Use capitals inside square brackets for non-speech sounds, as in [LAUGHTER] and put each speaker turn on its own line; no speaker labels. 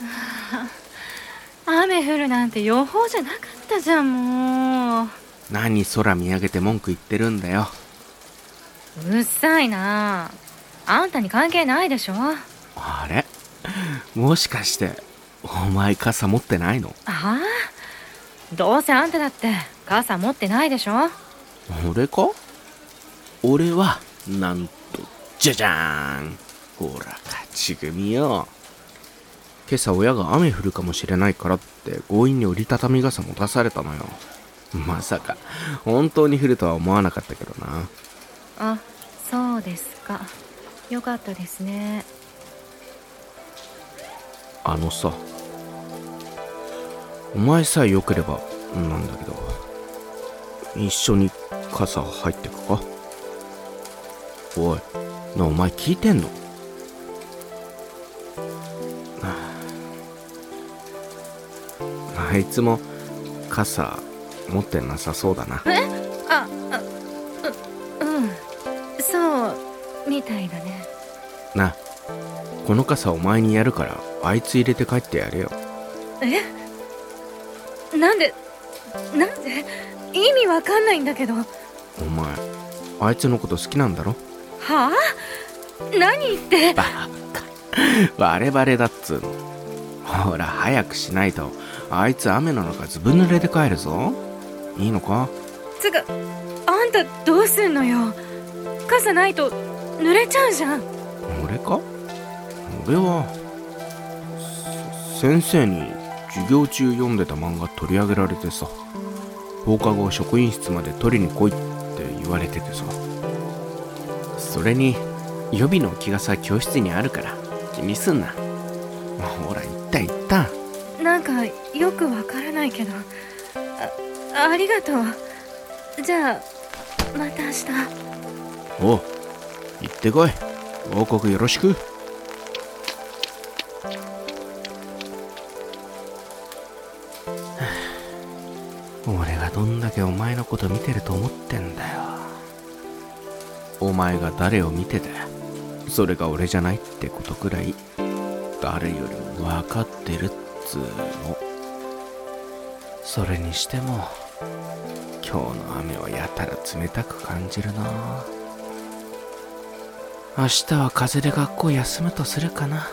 [LAUGHS] 雨降るなんて予報じゃなかったじゃんもう。
何空見上げて文句言ってるんだよ。
うっさいな。あんたに関係ないでしょ。
あれ？もしかしてお前傘持ってないの？
ああ。どうせあんただって傘持ってないでしょ。
俺か？俺はなんとじゃじゃーん。ほら勝ち組よ今朝親が雨降るかもしれないからって強引に折りたたみ傘持たされたのよ。まさか本当に降るとは思わなかったけどな。
あそうですか。よかったですね。
あのさお前さえ良ければなんだけど一緒に傘入ってくか？おいなお前聞いてんの？あいつも傘持ってなさそうだな。
え？ああううん。そうみたいだね。
なこの傘お前にやるからあいつ入れて帰ってやれよ。
え？なんでなんで？意味わかんないんだけど。は
お前あいつのこと好きなんだろ？
あ？何言って？
バカ。バレバレだっつうのほら早くしないと。あいつ雨の中ずぶ濡れで帰るぞ。いいのか？
つかあんたどうすんのよ？傘ないと濡れちゃうじゃん。
俺か？俺はせ先生に授業中読んでた漫画取り上げられてさ放課後職員室まで取りに来いって言われててさ。それに予備の着傘教室にあるから気にすんな。ほら言った。
なんかよくわからないけど。あありがとう。じゃあまた明日。
おう行ってこい。報告よろしく。[SIGHS] 俺がどんだけお前のこと見てると思ってんだよ。お前が誰を見ててそれが俺じゃないってことくらい誰よりも分かってるっつーの。それにしても今日の雨はやたら冷たく感じるな。明日は風で学校休むとするかな。